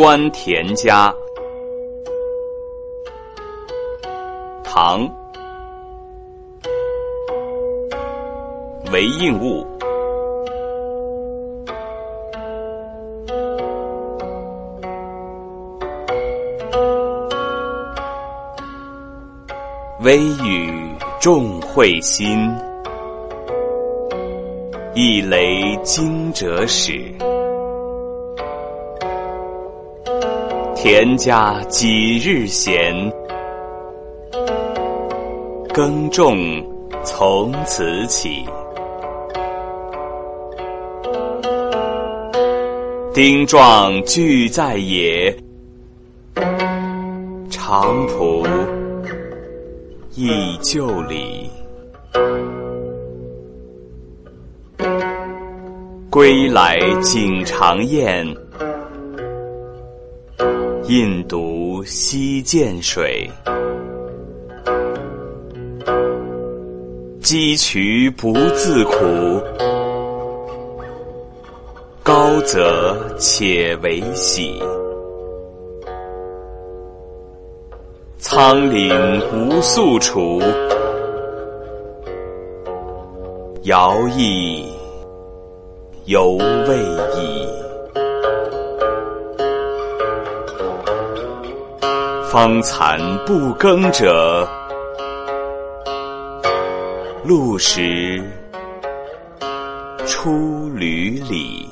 观田家，唐，韦应物。微雨众会心，一雷惊蛰始。田家几日闲？耕种从此起。丁壮俱在野，长蒲忆旧里。归来景长宴。印度西涧水，积渠不自苦，高则且为喜。苍岭无宿处，遥忆犹未已。方残不耕者，露食出闾里。